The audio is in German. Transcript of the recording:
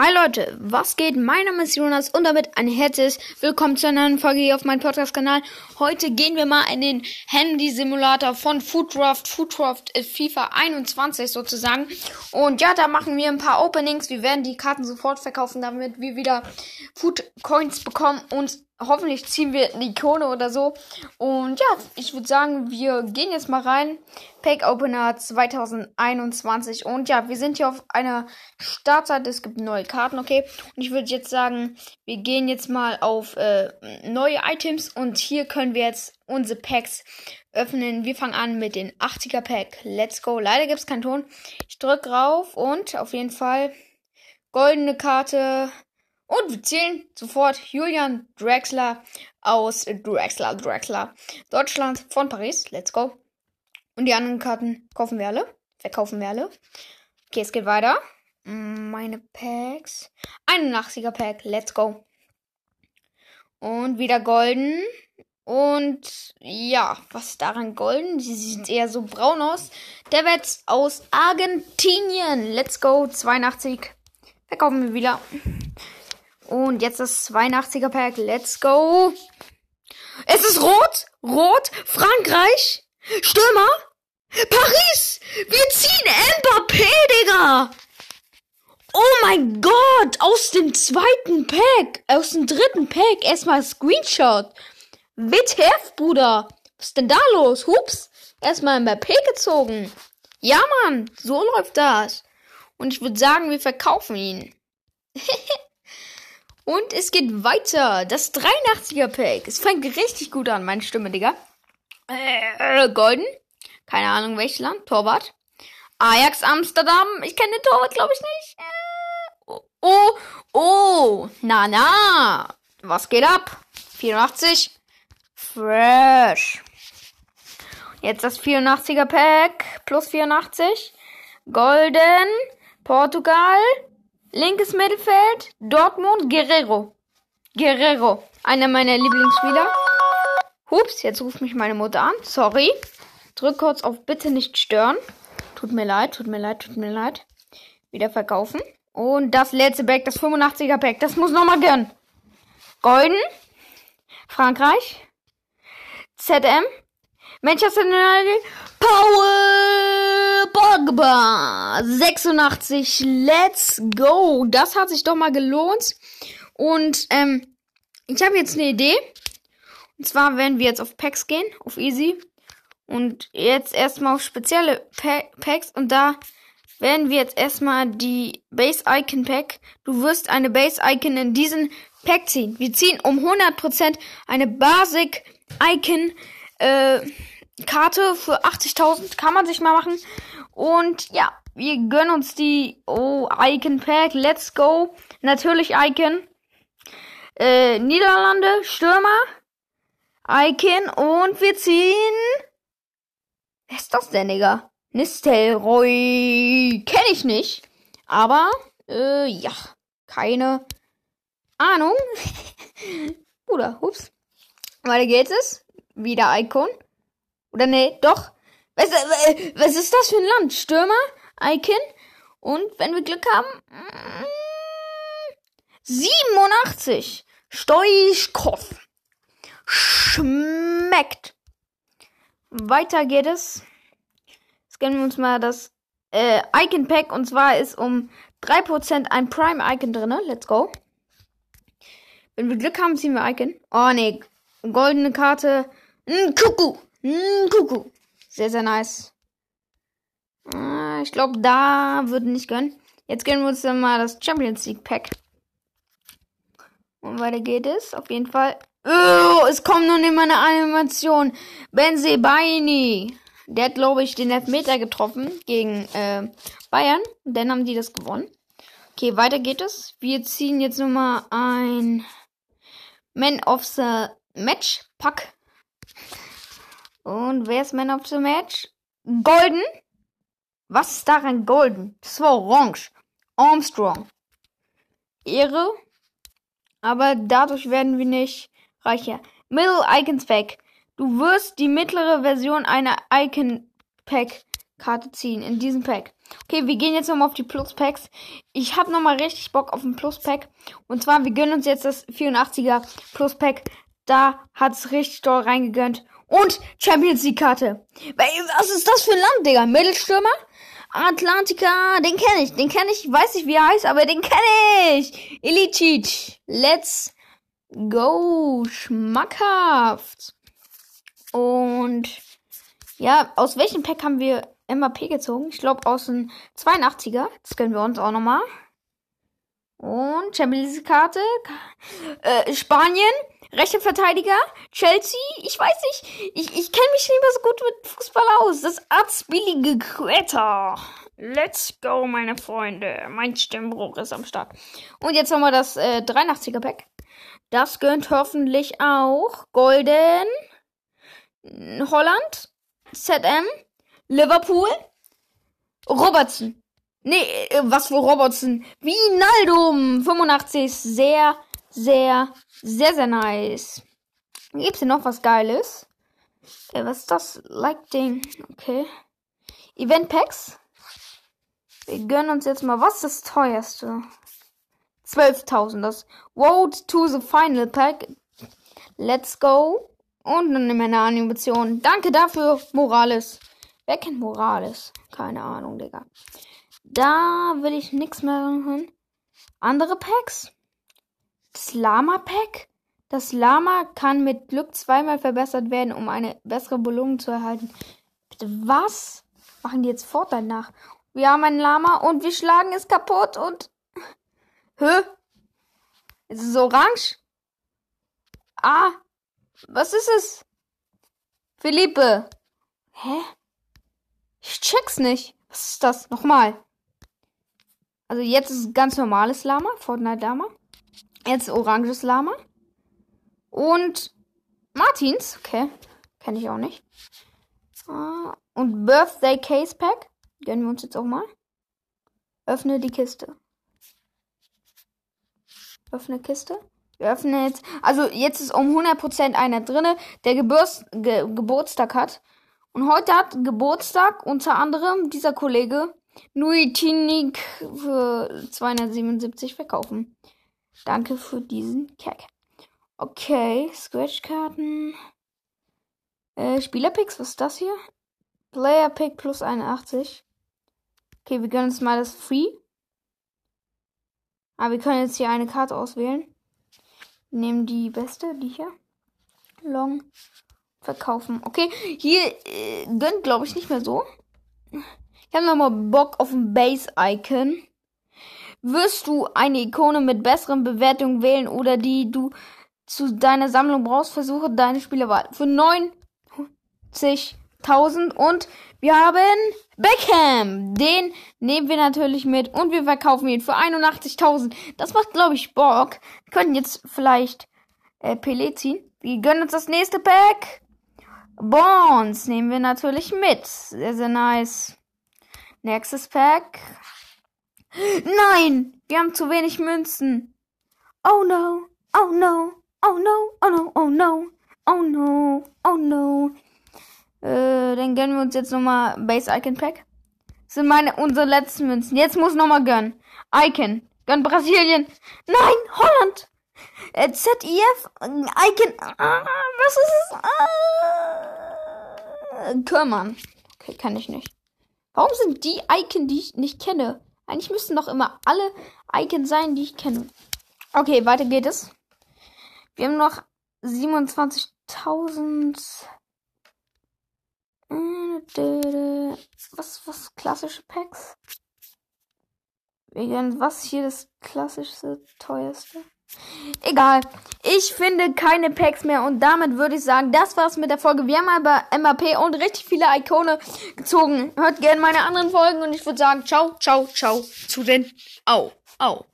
Hi Leute, was geht? Mein Name ist Jonas und damit ein herzliches Willkommen zu einer neuen Folge hier auf meinem Podcast-Kanal. Heute gehen wir mal in den Handy-Simulator von Foodcraft. Foodcraft ist FIFA 21 sozusagen. Und ja, da machen wir ein paar Openings. Wir werden die Karten sofort verkaufen, damit wir wieder Food Coins bekommen und hoffentlich ziehen wir eine Ikone oder so. Und ja, ich würde sagen, wir gehen jetzt mal rein. Pack Opener 2021. Und ja, wir sind hier auf einer Startseite. Es gibt neue Karten, okay. Und ich würde jetzt sagen, wir gehen jetzt mal auf äh, neue Items. Und hier können wir jetzt unsere Packs öffnen. Wir fangen an mit den 80er Pack. Let's go. Leider gibt es keinen Ton. Ich drücke drauf und auf jeden Fall goldene Karte. Und wir zählen sofort Julian Drexler aus Drexler, Drexler, Deutschland von Paris. Let's go. Und die anderen Karten kaufen wir alle. Verkaufen wir alle. Okay, es geht weiter. Meine Packs. 81er Pack. Let's go. Und wieder golden. Und ja, was ist daran golden? Sie sieht eher so braun aus. Der wird aus Argentinien. Let's go. 82. Verkaufen wir wieder. Und jetzt das 82er Pack. Let's go. Es ist rot. Rot. Frankreich. Stürmer. Paris. Wir ziehen Mbappé, Digga. Oh mein Gott. Aus dem zweiten Pack. Aus dem dritten Pack. Erstmal Screenshot. WTF, Bruder. Was ist denn da los? Hups. Erstmal Mbappé gezogen. Ja, Mann. So läuft das. Und ich würde sagen, wir verkaufen ihn. Und es geht weiter. Das 83er Pack. Es fängt richtig gut an, meine Stimme, Digga. Äh, Golden. Keine Ahnung, welches Land. Torwart. Ajax Amsterdam. Ich kenne den Torwart, glaube ich, nicht. Äh, oh, oh. Na, na. Was geht ab? 84. Fresh. Jetzt das 84er Pack. Plus 84. Golden. Portugal. Linkes Mittelfeld, Dortmund, Guerrero. Guerrero, einer meiner Lieblingsspieler. Hups, jetzt ruft mich meine Mutter an. Sorry. Drück kurz auf Bitte nicht stören. Tut mir leid, tut mir leid, tut mir leid. Wieder verkaufen. Und das letzte Pack, das 85er Pack, das muss nochmal gönnen. Golden. Frankreich. ZM. Manchester United. Paul Pogba. 86. Let's go. Das hat sich doch mal gelohnt. Und ähm, ich habe jetzt eine Idee. Und zwar werden wir jetzt auf Packs gehen, auf Easy. Und jetzt erstmal auf spezielle pa Packs. Und da werden wir jetzt erstmal die Base Icon Pack. Du wirst eine Base Icon in diesen Pack ziehen. Wir ziehen um 100% eine Basic Icon äh, Karte für 80.000 kann man sich mal machen. Und ja, wir gönnen uns die oh, Icon Pack. Let's go. Natürlich Icon. Äh, Niederlande, Stürmer. Icon. Und wir ziehen. Wer ist das denn, Digga? Nistelrooy. Kenne ich nicht. Aber, äh, ja. Keine Ahnung. Bruder, hups. Weiter geht es. Wieder Icon. Oder nee, doch. Was, was ist das für ein Land? Stürmer, Icon. Und wenn wir Glück haben. 87. Stoichkov. Schmeckt. Weiter geht es. Scannen wir uns mal das äh, Icon Pack. Und zwar ist um 3% ein Prime Icon drin. Let's go. Wenn wir Glück haben, ziehen wir Icon. Oh nee. Goldene Karte. Ein Kuckuck. Hm, Kuckuck. Sehr, sehr nice. Ah, ich glaube, da würden nicht gönnen. Jetzt gönnen wir uns dann mal das Champions League Pack. Und weiter geht es. Auf jeden Fall. Oh, es kommt noch nicht mal eine Animation. Benzebaini. Der hat, glaube ich, den Elfmeter getroffen gegen äh, Bayern. Und dann haben die das gewonnen. Okay, weiter geht es. Wir ziehen jetzt nochmal ein Man of the Match Pack. Und wer ist Man of the Match? Golden. Was ist daran golden? Das war orange. Armstrong. Ehre. Aber dadurch werden wir nicht reicher. Middle Icons Pack. Du wirst die mittlere Version einer Icon Pack Karte ziehen in diesem Pack. Okay, wir gehen jetzt nochmal auf die Plus-Packs. Ich habe nochmal richtig Bock auf ein Plus-Pack. Und zwar, wir gönnen uns jetzt das 84er Plus-Pack. Da hat es richtig doll reingegönnt. Und Champions League-Karte. Was ist das für ein Land, Digga? Mittelstürmer? Atlantica, den kenne ich, den kenne ich, weiß nicht wie er heißt, aber den kenne ich. Ilicic, let's go, schmackhaft. Und ja, aus welchem Pack haben wir MAP gezogen? Ich glaube aus dem 82er. Das gönnen wir uns auch nochmal. Und Champions League Karte. Äh, Spanien. Rechter Verteidiger. Chelsea. Ich weiß nicht. Ich, ich kenne mich nicht mehr so gut mit Fußball aus. Das arztbillige Quetta. Let's go, meine Freunde. Mein Stimmbruch ist am Start. Und jetzt haben wir das äh, 83er Pack. Das gönnt hoffentlich auch Golden. Holland. ZM. Liverpool. Robertson. Nee, äh, was für Robertson? Naldum 85. Sehr, sehr, sehr, sehr nice. Gibt's hier noch was Geiles? Äh, was ist das? Like-Ding. Okay. Event Packs. Wir gönnen uns jetzt mal. Was ist das teuerste? 12.000. Das Road to the Final Pack. Let's go. Und dann nehmen wir eine Animation. Danke dafür, Morales. Wer kennt Morales? Keine Ahnung, Digga. Da will ich nichts mehr hören. Andere Packs? Lama-Pack? Das Lama kann mit Glück zweimal verbessert werden, um eine bessere Belohnung zu erhalten. Bitte was? Machen die jetzt Fortnite nach? Wir haben ein Lama und wir schlagen es kaputt und... Hä? Ist es orange? Ah, was ist es? Philippe. Hä? Ich check's nicht. Was ist das? Nochmal. Also jetzt ist ganz normales Lama, Fortnite Lama. Jetzt oranges Lama. Und Martins, okay. Kenne ich auch nicht. Ah, und Birthday Case Pack. Gönnen wir uns jetzt auch mal. Öffne die Kiste. Öffne Kiste. Wir öffnen jetzt. Also jetzt ist um 100% einer drinne, der Geburs Ge Geburtstag hat. Und heute hat Geburtstag unter anderem dieser Kollege Nuitinik für 277 verkaufen. Danke für diesen Kack. Okay, Scratch-Karten. Äh, Spielerpicks, was ist das hier? Player Pick plus 81. Okay, wir gönnen uns mal das Free. Aber wir können jetzt hier eine Karte auswählen. Nehmen die beste, die hier. Long. Verkaufen. Okay, hier äh, gönnt, glaube ich, nicht mehr so. Ich habe nochmal Bock auf ein Base-Icon. Wirst du eine Ikone mit besseren Bewertungen wählen oder die du zu deiner Sammlung brauchst, versuche deine Spielerwahl. Für 90.000 und wir haben Beckham. Den nehmen wir natürlich mit und wir verkaufen ihn für 81.000. Das macht, glaube ich, Bock. Wir könnten jetzt vielleicht äh, Pelé ziehen. Wir gönnen uns das nächste Pack. Bonds nehmen wir natürlich mit. Sehr, sehr nice. Nächstes Pack. Nein! Wir haben zu wenig Münzen. Oh no. Oh no. Oh no. Oh no. Oh no. Oh no. Oh no. Äh, dann gönnen wir uns jetzt nochmal Base Icon Pack. Das sind meine, unsere letzten Münzen. Jetzt muss nochmal gönnen. Icon. Gönn Brasilien. Nein, Holland. Äh, ZIF. Icon. Ah, was ist es? Ah. Kümmern. Okay, kann ich nicht. Warum sind die Icon, die ich nicht kenne? Eigentlich müssten doch immer alle Icon sein, die ich kenne. Okay, weiter geht es. Wir haben noch 27.000. Was, was, klassische Packs? Was hier das klassischste, teuerste? Egal. Ich finde keine Packs mehr und damit würde ich sagen, das war's mit der Folge. Wir haben aber MAP und richtig viele Ikone gezogen. Hört gerne meine anderen Folgen und ich würde sagen, ciao, ciao, ciao zu den Au, au.